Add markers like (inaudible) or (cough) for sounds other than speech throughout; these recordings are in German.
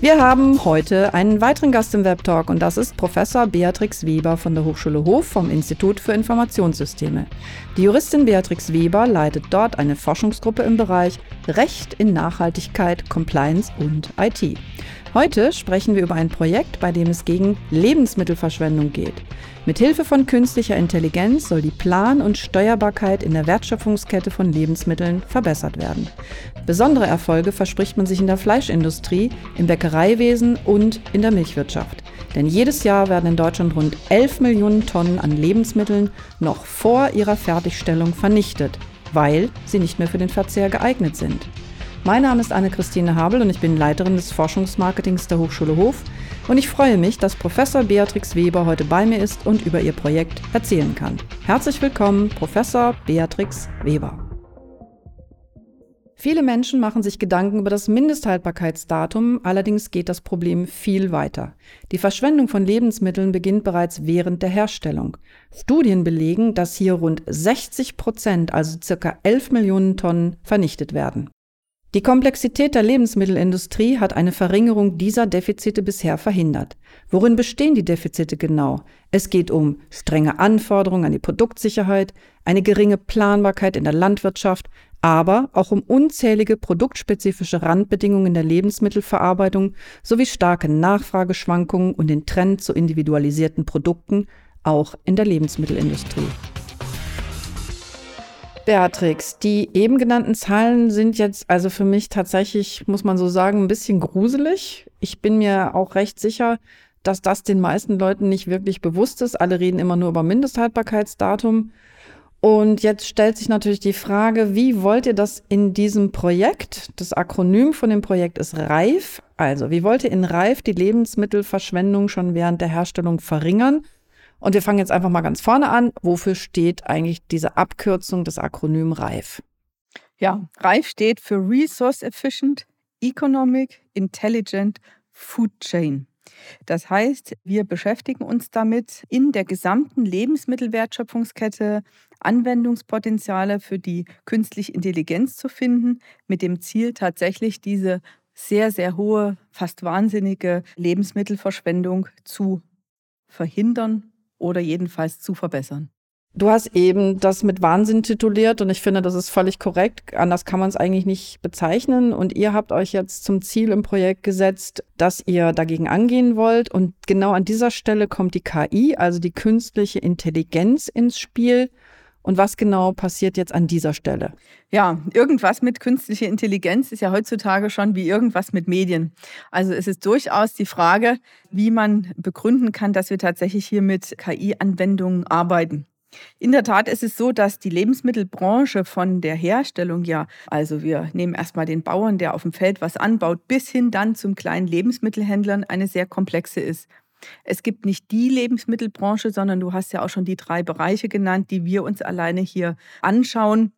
Wir haben heute einen weiteren Gast im Webtalk und das ist Professor Beatrix Weber von der Hochschule Hof vom Institut für Informationssysteme. Die Juristin Beatrix Weber leitet dort eine Forschungsgruppe im Bereich Recht in Nachhaltigkeit, Compliance und IT. Heute sprechen wir über ein Projekt, bei dem es gegen Lebensmittelverschwendung geht. Mithilfe von künstlicher Intelligenz soll die Plan- und Steuerbarkeit in der Wertschöpfungskette von Lebensmitteln verbessert werden. Besondere Erfolge verspricht man sich in der Fleischindustrie, im Bäckereiwesen und in der Milchwirtschaft. Denn jedes Jahr werden in Deutschland rund 11 Millionen Tonnen an Lebensmitteln noch vor ihrer Fertigstellung vernichtet, weil sie nicht mehr für den Verzehr geeignet sind. Mein Name ist Anne-Christine Habel und ich bin Leiterin des Forschungsmarketings der Hochschule Hof. Und ich freue mich, dass Professor Beatrix Weber heute bei mir ist und über ihr Projekt erzählen kann. Herzlich willkommen, Professor Beatrix Weber. Viele Menschen machen sich Gedanken über das Mindesthaltbarkeitsdatum, allerdings geht das Problem viel weiter. Die Verschwendung von Lebensmitteln beginnt bereits während der Herstellung. Studien belegen, dass hier rund 60 Prozent, also circa 11 Millionen Tonnen, vernichtet werden. Die Komplexität der Lebensmittelindustrie hat eine Verringerung dieser Defizite bisher verhindert. Worin bestehen die Defizite genau? Es geht um strenge Anforderungen an die Produktsicherheit, eine geringe Planbarkeit in der Landwirtschaft, aber auch um unzählige produktspezifische Randbedingungen in der Lebensmittelverarbeitung sowie starke Nachfrageschwankungen und den Trend zu individualisierten Produkten, auch in der Lebensmittelindustrie. Beatrix, die eben genannten Zahlen sind jetzt also für mich tatsächlich, muss man so sagen, ein bisschen gruselig. Ich bin mir auch recht sicher, dass das den meisten Leuten nicht wirklich bewusst ist. Alle reden immer nur über Mindesthaltbarkeitsdatum. Und jetzt stellt sich natürlich die Frage, wie wollt ihr das in diesem Projekt? Das Akronym von dem Projekt ist REIF. Also, wie wollt ihr in REIF die Lebensmittelverschwendung schon während der Herstellung verringern? Und wir fangen jetzt einfach mal ganz vorne an. Wofür steht eigentlich diese Abkürzung des Akronym REIF? Ja, REIF steht für Resource Efficient, Economic, Intelligent Food Chain. Das heißt, wir beschäftigen uns damit, in der gesamten Lebensmittelwertschöpfungskette Anwendungspotenziale für die künstliche Intelligenz zu finden, mit dem Ziel tatsächlich diese sehr, sehr hohe, fast wahnsinnige Lebensmittelverschwendung zu verhindern oder jedenfalls zu verbessern. Du hast eben das mit Wahnsinn tituliert und ich finde, das ist völlig korrekt. Anders kann man es eigentlich nicht bezeichnen. Und ihr habt euch jetzt zum Ziel im Projekt gesetzt, dass ihr dagegen angehen wollt. Und genau an dieser Stelle kommt die KI, also die künstliche Intelligenz ins Spiel. Und was genau passiert jetzt an dieser Stelle? Ja, irgendwas mit künstlicher Intelligenz ist ja heutzutage schon wie irgendwas mit Medien. Also es ist durchaus die Frage, wie man begründen kann, dass wir tatsächlich hier mit KI-Anwendungen arbeiten. In der Tat ist es so, dass die Lebensmittelbranche von der Herstellung ja, also wir nehmen erstmal den Bauern, der auf dem Feld was anbaut, bis hin dann zum kleinen Lebensmittelhändlern eine sehr komplexe ist. Es gibt nicht die Lebensmittelbranche, sondern du hast ja auch schon die drei Bereiche genannt, die wir uns alleine hier anschauen.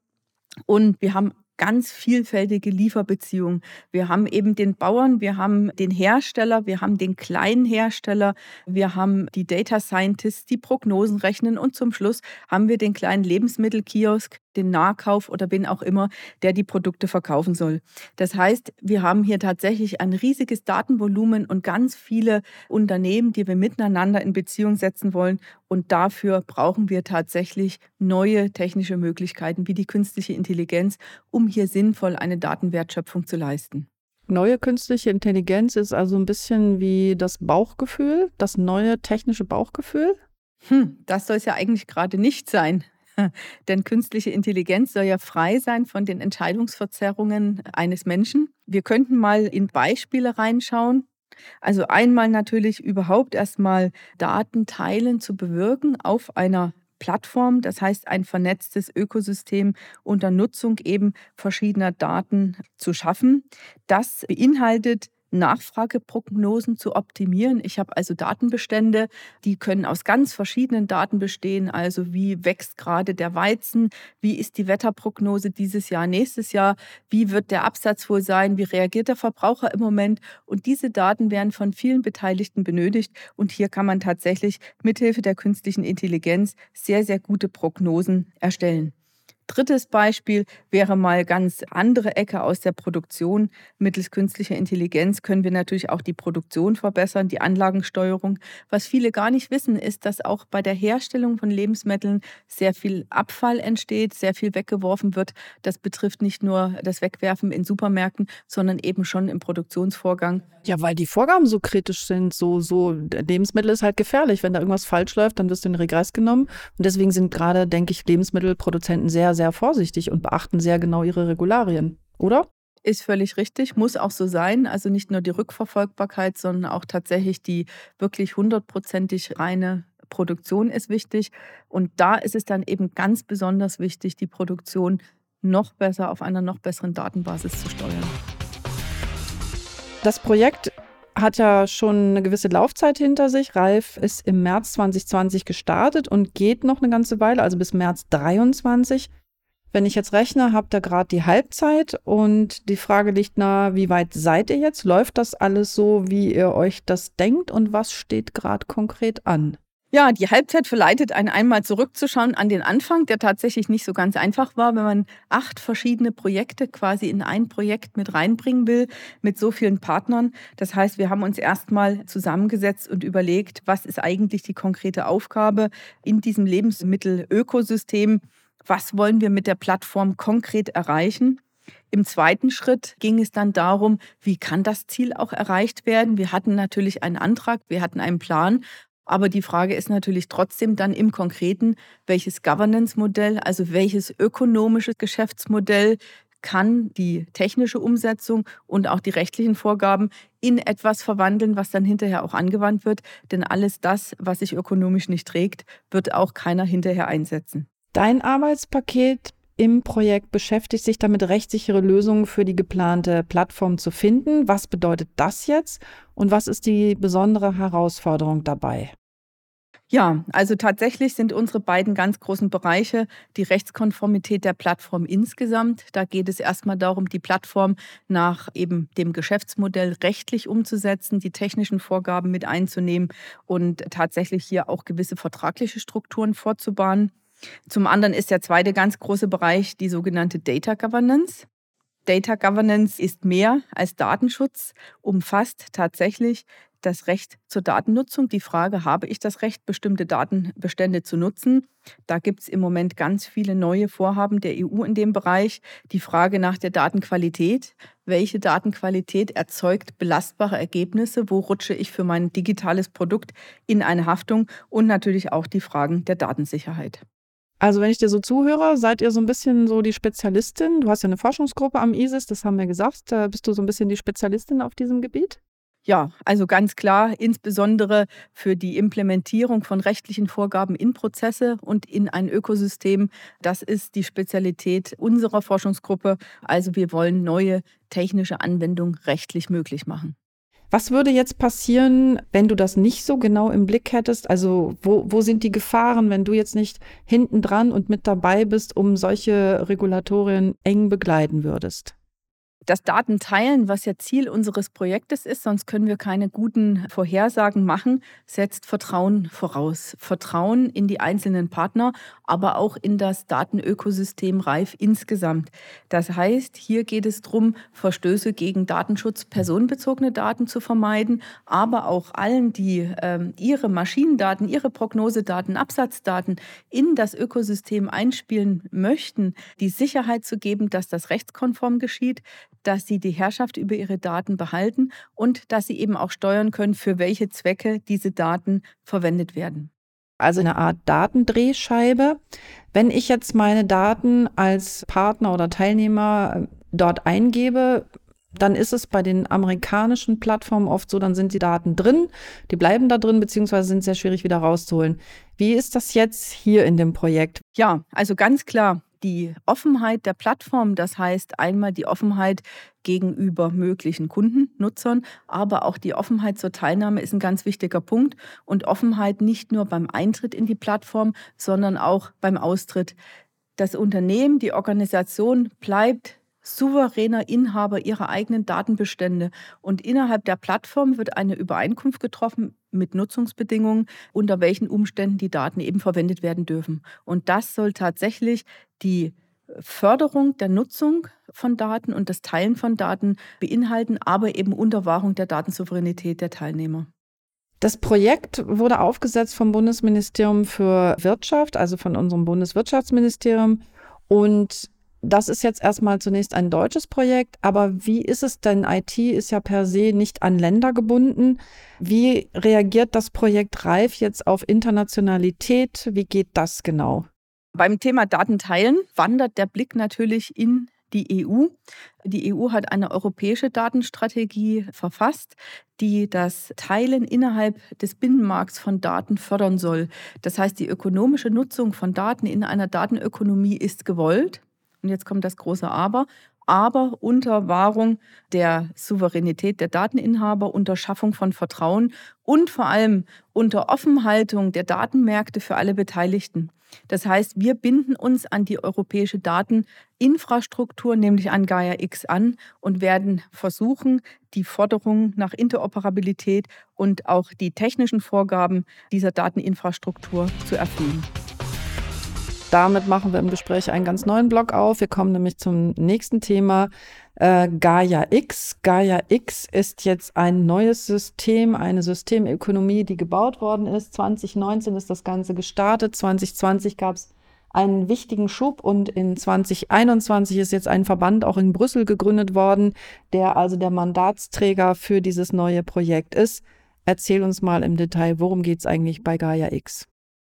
Und wir haben ganz vielfältige Lieferbeziehungen. Wir haben eben den Bauern, wir haben den Hersteller, wir haben den kleinen Hersteller, wir haben die Data Scientists, die Prognosen rechnen und zum Schluss haben wir den kleinen Lebensmittelkiosk, den Nahkauf oder wen auch immer, der die Produkte verkaufen soll. Das heißt, wir haben hier tatsächlich ein riesiges Datenvolumen und ganz viele Unternehmen, die wir miteinander in Beziehung setzen wollen. Und dafür brauchen wir tatsächlich neue technische Möglichkeiten wie die künstliche Intelligenz, um hier sinnvoll eine Datenwertschöpfung zu leisten. Neue künstliche Intelligenz ist also ein bisschen wie das Bauchgefühl, das neue technische Bauchgefühl? Hm, das soll es ja eigentlich gerade nicht sein. (laughs) Denn künstliche Intelligenz soll ja frei sein von den Entscheidungsverzerrungen eines Menschen. Wir könnten mal in Beispiele reinschauen. Also einmal natürlich überhaupt erstmal Daten teilen zu bewirken auf einer Plattform, das heißt ein vernetztes Ökosystem unter Nutzung eben verschiedener Daten zu schaffen. Das beinhaltet Nachfrageprognosen zu optimieren. Ich habe also Datenbestände, die können aus ganz verschiedenen Daten bestehen. Also wie wächst gerade der Weizen? Wie ist die Wetterprognose dieses Jahr, nächstes Jahr? Wie wird der Absatz wohl sein? Wie reagiert der Verbraucher im Moment? Und diese Daten werden von vielen Beteiligten benötigt. Und hier kann man tatsächlich mithilfe der künstlichen Intelligenz sehr, sehr gute Prognosen erstellen. Drittes Beispiel wäre mal ganz andere Ecke aus der Produktion. Mittels künstlicher Intelligenz können wir natürlich auch die Produktion verbessern, die Anlagensteuerung. Was viele gar nicht wissen, ist, dass auch bei der Herstellung von Lebensmitteln sehr viel Abfall entsteht, sehr viel weggeworfen wird. Das betrifft nicht nur das Wegwerfen in Supermärkten, sondern eben schon im Produktionsvorgang. Ja, weil die Vorgaben so kritisch sind. So, so Lebensmittel ist halt gefährlich. Wenn da irgendwas falsch läuft, dann wirst du in den Regress genommen. Und deswegen sind gerade, denke ich, Lebensmittelproduzenten sehr, sehr vorsichtig und beachten sehr genau ihre Regularien, oder? Ist völlig richtig, muss auch so sein. Also nicht nur die Rückverfolgbarkeit, sondern auch tatsächlich die wirklich hundertprozentig reine Produktion ist wichtig. Und da ist es dann eben ganz besonders wichtig, die Produktion noch besser auf einer noch besseren Datenbasis zu steuern. Das Projekt hat ja schon eine gewisse Laufzeit hinter sich. Ralf ist im März 2020 gestartet und geht noch eine ganze Weile, also bis März 23. Wenn ich jetzt rechne, habt ihr gerade die Halbzeit und die Frage liegt nahe, wie weit seid ihr jetzt? Läuft das alles so, wie ihr euch das denkt und was steht gerade konkret an? Ja, die Halbzeit verleitet einen einmal zurückzuschauen an den Anfang, der tatsächlich nicht so ganz einfach war, wenn man acht verschiedene Projekte quasi in ein Projekt mit reinbringen will, mit so vielen Partnern. Das heißt, wir haben uns erstmal zusammengesetzt und überlegt, was ist eigentlich die konkrete Aufgabe in diesem Lebensmittelökosystem was wollen wir mit der Plattform konkret erreichen. Im zweiten Schritt ging es dann darum, wie kann das Ziel auch erreicht werden. Wir hatten natürlich einen Antrag, wir hatten einen Plan, aber die Frage ist natürlich trotzdem dann im Konkreten, welches Governance-Modell, also welches ökonomische Geschäftsmodell kann die technische Umsetzung und auch die rechtlichen Vorgaben in etwas verwandeln, was dann hinterher auch angewandt wird. Denn alles das, was sich ökonomisch nicht trägt, wird auch keiner hinterher einsetzen. Dein Arbeitspaket im Projekt beschäftigt sich damit, rechtssichere Lösungen für die geplante Plattform zu finden. Was bedeutet das jetzt und was ist die besondere Herausforderung dabei? Ja, also tatsächlich sind unsere beiden ganz großen Bereiche die Rechtskonformität der Plattform insgesamt. Da geht es erstmal darum, die Plattform nach eben dem Geschäftsmodell rechtlich umzusetzen, die technischen Vorgaben mit einzunehmen und tatsächlich hier auch gewisse vertragliche Strukturen vorzubahnen. Zum anderen ist der zweite ganz große Bereich die sogenannte Data Governance. Data Governance ist mehr als Datenschutz, umfasst tatsächlich das Recht zur Datennutzung. Die Frage, habe ich das Recht, bestimmte Datenbestände zu nutzen? Da gibt es im Moment ganz viele neue Vorhaben der EU in dem Bereich. Die Frage nach der Datenqualität. Welche Datenqualität erzeugt belastbare Ergebnisse? Wo rutsche ich für mein digitales Produkt in eine Haftung? Und natürlich auch die Fragen der Datensicherheit. Also wenn ich dir so zuhöre, seid ihr so ein bisschen so die Spezialistin. Du hast ja eine Forschungsgruppe am ISIS, das haben wir gesagt. Bist du so ein bisschen die Spezialistin auf diesem Gebiet? Ja, also ganz klar, insbesondere für die Implementierung von rechtlichen Vorgaben in Prozesse und in ein Ökosystem. Das ist die Spezialität unserer Forschungsgruppe. Also wir wollen neue technische Anwendungen rechtlich möglich machen. Was würde jetzt passieren, wenn du das nicht so genau im Blick hättest? Also wo, wo sind die Gefahren, wenn du jetzt nicht hinten dran und mit dabei bist, um solche Regulatorien eng begleiten würdest? Das Datenteilen, was ja Ziel unseres Projektes ist, sonst können wir keine guten Vorhersagen machen, setzt Vertrauen voraus. Vertrauen in die einzelnen Partner, aber auch in das Datenökosystem Reif insgesamt. Das heißt, hier geht es darum, Verstöße gegen Datenschutz, personenbezogene Daten zu vermeiden, aber auch allen, die äh, ihre Maschinendaten, ihre Prognosedaten, Absatzdaten in das Ökosystem einspielen möchten, die Sicherheit zu geben, dass das rechtskonform geschieht, dass sie die Herrschaft über ihre Daten behalten und dass sie eben auch steuern können, für welche Zwecke diese Daten verwendet werden. Also eine Art Datendrehscheibe. Wenn ich jetzt meine Daten als Partner oder Teilnehmer äh, dort eingebe, dann ist es bei den amerikanischen Plattformen oft so, dann sind die Daten drin, die bleiben da drin, beziehungsweise sind sehr schwierig wieder rauszuholen. Wie ist das jetzt hier in dem Projekt? Ja, also ganz klar die Offenheit der Plattform, das heißt einmal die Offenheit gegenüber möglichen Kunden, Nutzern, aber auch die Offenheit zur Teilnahme ist ein ganz wichtiger Punkt und Offenheit nicht nur beim Eintritt in die Plattform, sondern auch beim Austritt. Das Unternehmen, die Organisation bleibt souveräner Inhaber ihrer eigenen Datenbestände. Und innerhalb der Plattform wird eine Übereinkunft getroffen mit Nutzungsbedingungen, unter welchen Umständen die Daten eben verwendet werden dürfen. Und das soll tatsächlich die Förderung der Nutzung von Daten und das Teilen von Daten beinhalten, aber eben unter Wahrung der Datensouveränität der Teilnehmer. Das Projekt wurde aufgesetzt vom Bundesministerium für Wirtschaft, also von unserem Bundeswirtschaftsministerium. Und das ist jetzt erstmal zunächst ein deutsches Projekt, aber wie ist es denn? IT ist ja per se nicht an Länder gebunden. Wie reagiert das Projekt Reif jetzt auf Internationalität? Wie geht das genau? Beim Thema Datenteilen wandert der Blick natürlich in die EU. Die EU hat eine europäische Datenstrategie verfasst, die das Teilen innerhalb des Binnenmarkts von Daten fördern soll. Das heißt, die ökonomische Nutzung von Daten in einer Datenökonomie ist gewollt. Und jetzt kommt das große Aber aber unter Wahrung der Souveränität der Dateninhaber, unter Schaffung von Vertrauen und vor allem unter Offenhaltung der Datenmärkte für alle Beteiligten. Das heißt, wir binden uns an die europäische Dateninfrastruktur, nämlich an Gaia X an und werden versuchen, die Forderungen nach Interoperabilität und auch die technischen Vorgaben dieser Dateninfrastruktur zu erfüllen. Damit machen wir im Gespräch einen ganz neuen Block auf. Wir kommen nämlich zum nächsten Thema. Äh, Gaia X. Gaia X ist jetzt ein neues System, eine Systemökonomie, die gebaut worden ist. 2019 ist das Ganze gestartet. 2020 gab es einen wichtigen Schub und in 2021 ist jetzt ein Verband auch in Brüssel gegründet worden, der also der Mandatsträger für dieses neue Projekt ist. Erzähl uns mal im Detail, worum geht es eigentlich bei Gaia X?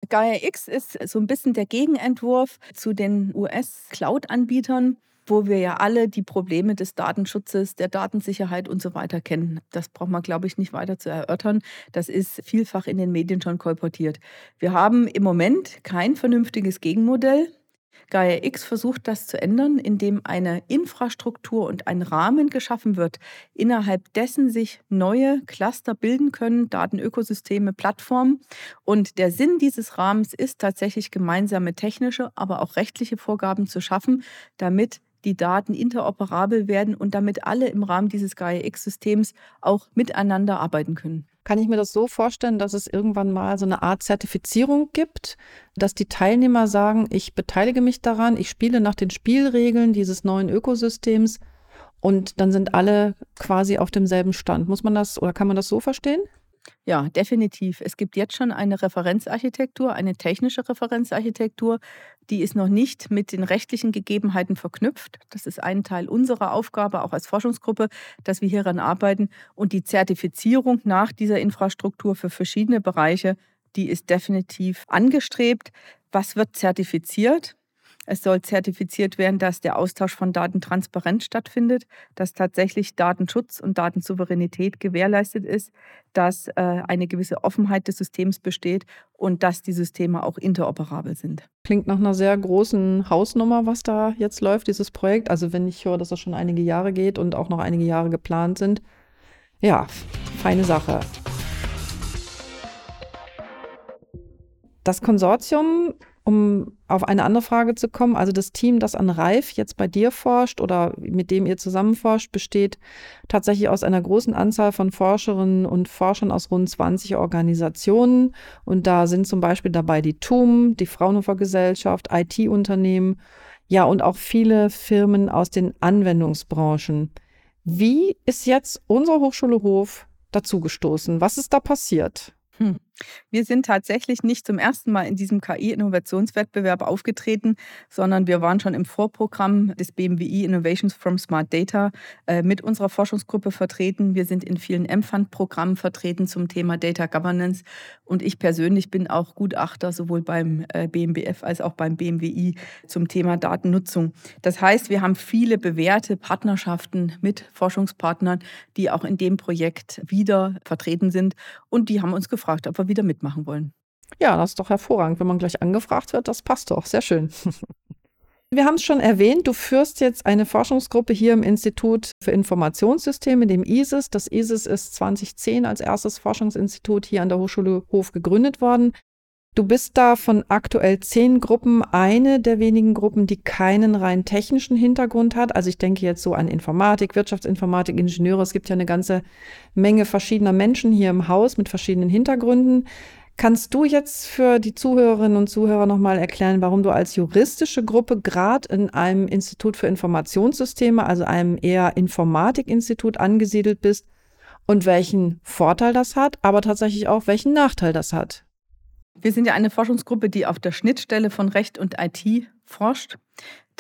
Gaia X ist so ein bisschen der Gegenentwurf zu den US-Cloud-Anbietern, wo wir ja alle die Probleme des Datenschutzes, der Datensicherheit und so weiter kennen. Das braucht man, glaube ich, nicht weiter zu erörtern. Das ist vielfach in den Medien schon kolportiert. Wir haben im Moment kein vernünftiges Gegenmodell. Gaia X versucht das zu ändern, indem eine Infrastruktur und ein Rahmen geschaffen wird, innerhalb dessen sich neue Cluster bilden können, Datenökosysteme, Plattformen. Und der Sinn dieses Rahmens ist tatsächlich gemeinsame technische, aber auch rechtliche Vorgaben zu schaffen, damit die Daten interoperabel werden und damit alle im Rahmen dieses Gaia-X-Systems auch miteinander arbeiten können. Kann ich mir das so vorstellen, dass es irgendwann mal so eine Art Zertifizierung gibt, dass die Teilnehmer sagen, ich beteilige mich daran, ich spiele nach den Spielregeln dieses neuen Ökosystems und dann sind alle quasi auf demselben Stand. Muss man das oder kann man das so verstehen? Ja, definitiv. Es gibt jetzt schon eine Referenzarchitektur, eine technische Referenzarchitektur, die ist noch nicht mit den rechtlichen Gegebenheiten verknüpft. Das ist ein Teil unserer Aufgabe, auch als Forschungsgruppe, dass wir hieran arbeiten. Und die Zertifizierung nach dieser Infrastruktur für verschiedene Bereiche, die ist definitiv angestrebt. Was wird zertifiziert? Es soll zertifiziert werden, dass der Austausch von Daten transparent stattfindet, dass tatsächlich Datenschutz und Datensouveränität gewährleistet ist, dass äh, eine gewisse Offenheit des Systems besteht und dass die Systeme auch interoperabel sind. Klingt nach einer sehr großen Hausnummer, was da jetzt läuft, dieses Projekt. Also wenn ich höre, dass das schon einige Jahre geht und auch noch einige Jahre geplant sind. Ja, feine Sache. Das Konsortium um auf eine andere Frage zu kommen, also das Team, das an Reif jetzt bei dir forscht oder mit dem ihr zusammen forscht, besteht tatsächlich aus einer großen Anzahl von Forscherinnen und Forschern aus rund 20 Organisationen. Und da sind zum Beispiel dabei die TUM, die Fraunhofer Gesellschaft, IT-Unternehmen, ja, und auch viele Firmen aus den Anwendungsbranchen. Wie ist jetzt unsere Hochschule Hof dazugestoßen? Was ist da passiert? Hm. Wir sind tatsächlich nicht zum ersten Mal in diesem KI-Innovationswettbewerb aufgetreten, sondern wir waren schon im Vorprogramm des BMWI Innovations from Smart Data äh, mit unserer Forschungsgruppe vertreten. Wir sind in vielen M-Fund-Programmen vertreten zum Thema Data Governance und ich persönlich bin auch Gutachter sowohl beim äh, BMBF als auch beim BMWI zum Thema Datennutzung. Das heißt, wir haben viele bewährte Partnerschaften mit Forschungspartnern, die auch in dem Projekt wieder vertreten sind und die haben uns gefragt, ob wir wieder mitmachen wollen. Ja, das ist doch hervorragend, wenn man gleich angefragt wird. Das passt doch. Sehr schön. (laughs) Wir haben es schon erwähnt, du führst jetzt eine Forschungsgruppe hier im Institut für Informationssysteme, dem ISIS. Das ISIS ist 2010 als erstes Forschungsinstitut hier an der Hochschule Hof gegründet worden. Du bist da von aktuell zehn Gruppen eine der wenigen Gruppen, die keinen rein technischen Hintergrund hat. Also ich denke jetzt so an Informatik, Wirtschaftsinformatik, Ingenieure. Es gibt ja eine ganze Menge verschiedener Menschen hier im Haus mit verschiedenen Hintergründen. Kannst du jetzt für die Zuhörerinnen und Zuhörer nochmal erklären, warum du als juristische Gruppe gerade in einem Institut für Informationssysteme, also einem eher Informatikinstitut angesiedelt bist und welchen Vorteil das hat, aber tatsächlich auch welchen Nachteil das hat? Wir sind ja eine Forschungsgruppe, die auf der Schnittstelle von Recht und IT forscht.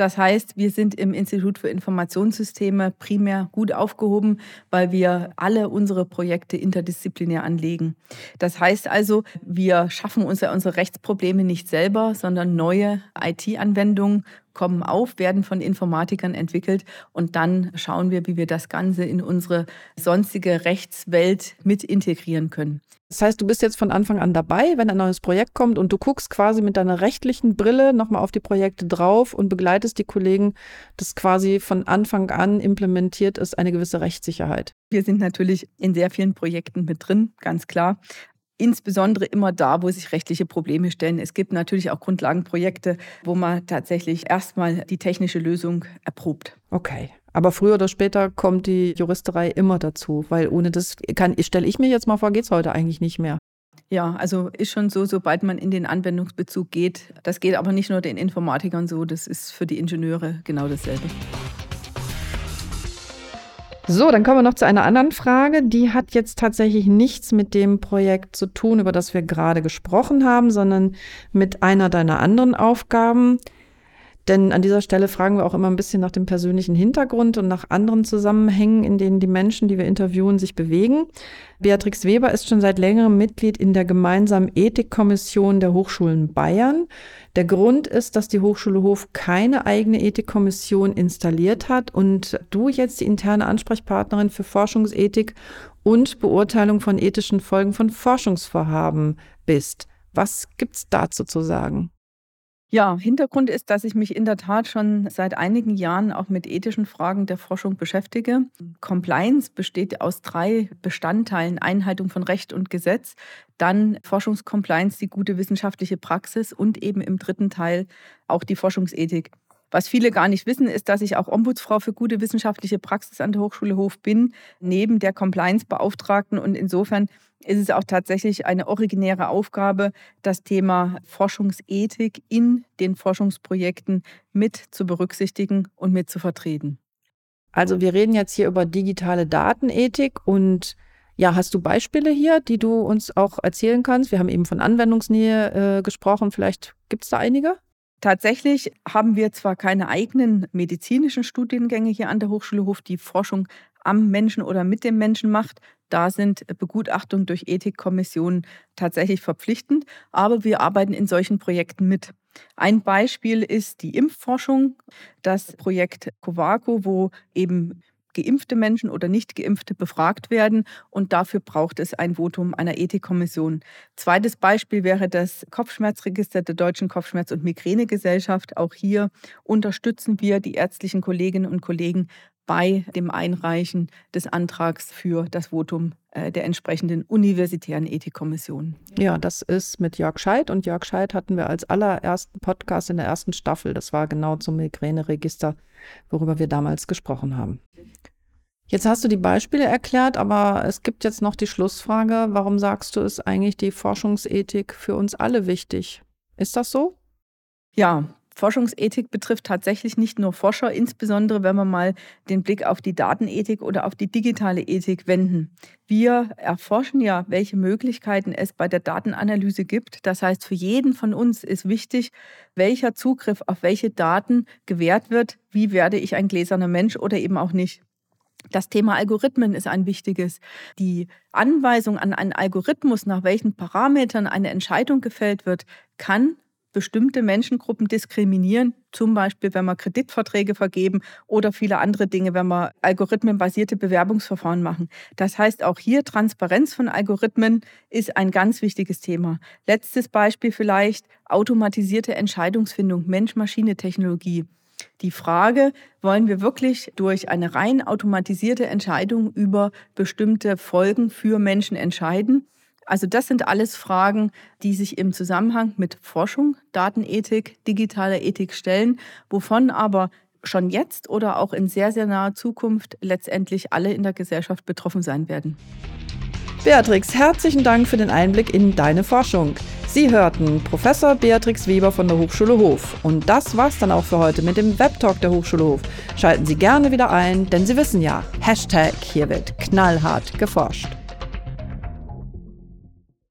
Das heißt, wir sind im Institut für Informationssysteme primär gut aufgehoben, weil wir alle unsere Projekte interdisziplinär anlegen. Das heißt also, wir schaffen uns ja unsere Rechtsprobleme nicht selber, sondern neue IT-Anwendungen kommen auf, werden von Informatikern entwickelt und dann schauen wir, wie wir das Ganze in unsere sonstige Rechtswelt mit integrieren können. Das heißt, du bist jetzt von Anfang an dabei, wenn ein neues Projekt kommt und du guckst quasi mit deiner rechtlichen Brille nochmal auf die Projekte drauf und begleitest die Kollegen, dass quasi von Anfang an implementiert ist eine gewisse Rechtssicherheit. Wir sind natürlich in sehr vielen Projekten mit drin, ganz klar insbesondere immer da, wo sich rechtliche Probleme stellen. Es gibt natürlich auch Grundlagenprojekte, wo man tatsächlich erstmal die technische Lösung erprobt. Okay. Aber früher oder später kommt die Juristerei immer dazu, weil ohne das kann, stelle ich mir jetzt mal vor, geht es heute eigentlich nicht mehr. Ja, also ist schon so, sobald man in den Anwendungsbezug geht. Das geht aber nicht nur den Informatikern so, das ist für die Ingenieure genau dasselbe. So, dann kommen wir noch zu einer anderen Frage. Die hat jetzt tatsächlich nichts mit dem Projekt zu tun, über das wir gerade gesprochen haben, sondern mit einer deiner anderen Aufgaben. Denn an dieser Stelle fragen wir auch immer ein bisschen nach dem persönlichen Hintergrund und nach anderen Zusammenhängen, in denen die Menschen, die wir interviewen, sich bewegen. Beatrix Weber ist schon seit längerem Mitglied in der gemeinsamen Ethikkommission der Hochschulen Bayern. Der Grund ist, dass die Hochschule Hof keine eigene Ethikkommission installiert hat und du jetzt die interne Ansprechpartnerin für Forschungsethik und Beurteilung von ethischen Folgen von Forschungsvorhaben bist. Was gibt's dazu zu sagen? Ja, Hintergrund ist, dass ich mich in der Tat schon seit einigen Jahren auch mit ethischen Fragen der Forschung beschäftige. Compliance besteht aus drei Bestandteilen. Einhaltung von Recht und Gesetz, dann Forschungscompliance, die gute wissenschaftliche Praxis und eben im dritten Teil auch die Forschungsethik. Was viele gar nicht wissen, ist, dass ich auch Ombudsfrau für gute wissenschaftliche Praxis an der Hochschule Hof bin, neben der Compliance-Beauftragten. Und insofern ist es auch tatsächlich eine originäre Aufgabe, das Thema Forschungsethik in den Forschungsprojekten mit zu berücksichtigen und mit zu vertreten. Also wir reden jetzt hier über digitale Datenethik und ja, hast du Beispiele hier, die du uns auch erzählen kannst? Wir haben eben von Anwendungsnähe äh, gesprochen. Vielleicht gibt es da einige? Tatsächlich haben wir zwar keine eigenen medizinischen Studiengänge hier an der Hochschule Hof, die Forschung am Menschen oder mit dem Menschen macht. Da sind Begutachtungen durch Ethikkommissionen tatsächlich verpflichtend, aber wir arbeiten in solchen Projekten mit. Ein Beispiel ist die Impfforschung, das Projekt Covaco, wo eben geimpfte Menschen oder nicht geimpfte befragt werden und dafür braucht es ein Votum einer Ethikkommission. Zweites Beispiel wäre das Kopfschmerzregister der Deutschen Kopfschmerz- und Migränegesellschaft. Auch hier unterstützen wir die ärztlichen Kolleginnen und Kollegen bei dem Einreichen des Antrags für das Votum äh, der entsprechenden universitären Ethikkommission. Ja, das ist mit Jörg Scheidt und Jörg Scheidt hatten wir als allerersten Podcast in der ersten Staffel. Das war genau zum Migräneregister, worüber wir damals gesprochen haben. Jetzt hast du die Beispiele erklärt, aber es gibt jetzt noch die Schlussfrage, warum sagst du, ist eigentlich die Forschungsethik für uns alle wichtig? Ist das so? Ja, Forschungsethik betrifft tatsächlich nicht nur Forscher, insbesondere wenn wir mal den Blick auf die Datenethik oder auf die digitale Ethik wenden. Wir erforschen ja, welche Möglichkeiten es bei der Datenanalyse gibt. Das heißt, für jeden von uns ist wichtig, welcher Zugriff auf welche Daten gewährt wird. Wie werde ich ein gläserner Mensch oder eben auch nicht? Das Thema Algorithmen ist ein wichtiges. Die Anweisung an einen Algorithmus, nach welchen Parametern eine Entscheidung gefällt wird, kann bestimmte Menschengruppen diskriminieren, zum Beispiel wenn wir Kreditverträge vergeben oder viele andere Dinge, wenn wir algorithmenbasierte Bewerbungsverfahren machen. Das heißt, auch hier Transparenz von Algorithmen ist ein ganz wichtiges Thema. Letztes Beispiel vielleicht automatisierte Entscheidungsfindung, Mensch-Maschine-Technologie. Die Frage, wollen wir wirklich durch eine rein automatisierte Entscheidung über bestimmte Folgen für Menschen entscheiden? Also das sind alles Fragen, die sich im Zusammenhang mit Forschung, Datenethik, digitaler Ethik stellen, wovon aber schon jetzt oder auch in sehr, sehr naher Zukunft letztendlich alle in der Gesellschaft betroffen sein werden. Beatrix, herzlichen Dank für den Einblick in deine Forschung. Sie hörten Professor Beatrix Weber von der Hochschule Hof. Und das war's dann auch für heute mit dem Webtalk der Hochschule Hof. Schalten Sie gerne wieder ein, denn Sie wissen ja, Hashtag hier wird knallhart geforscht.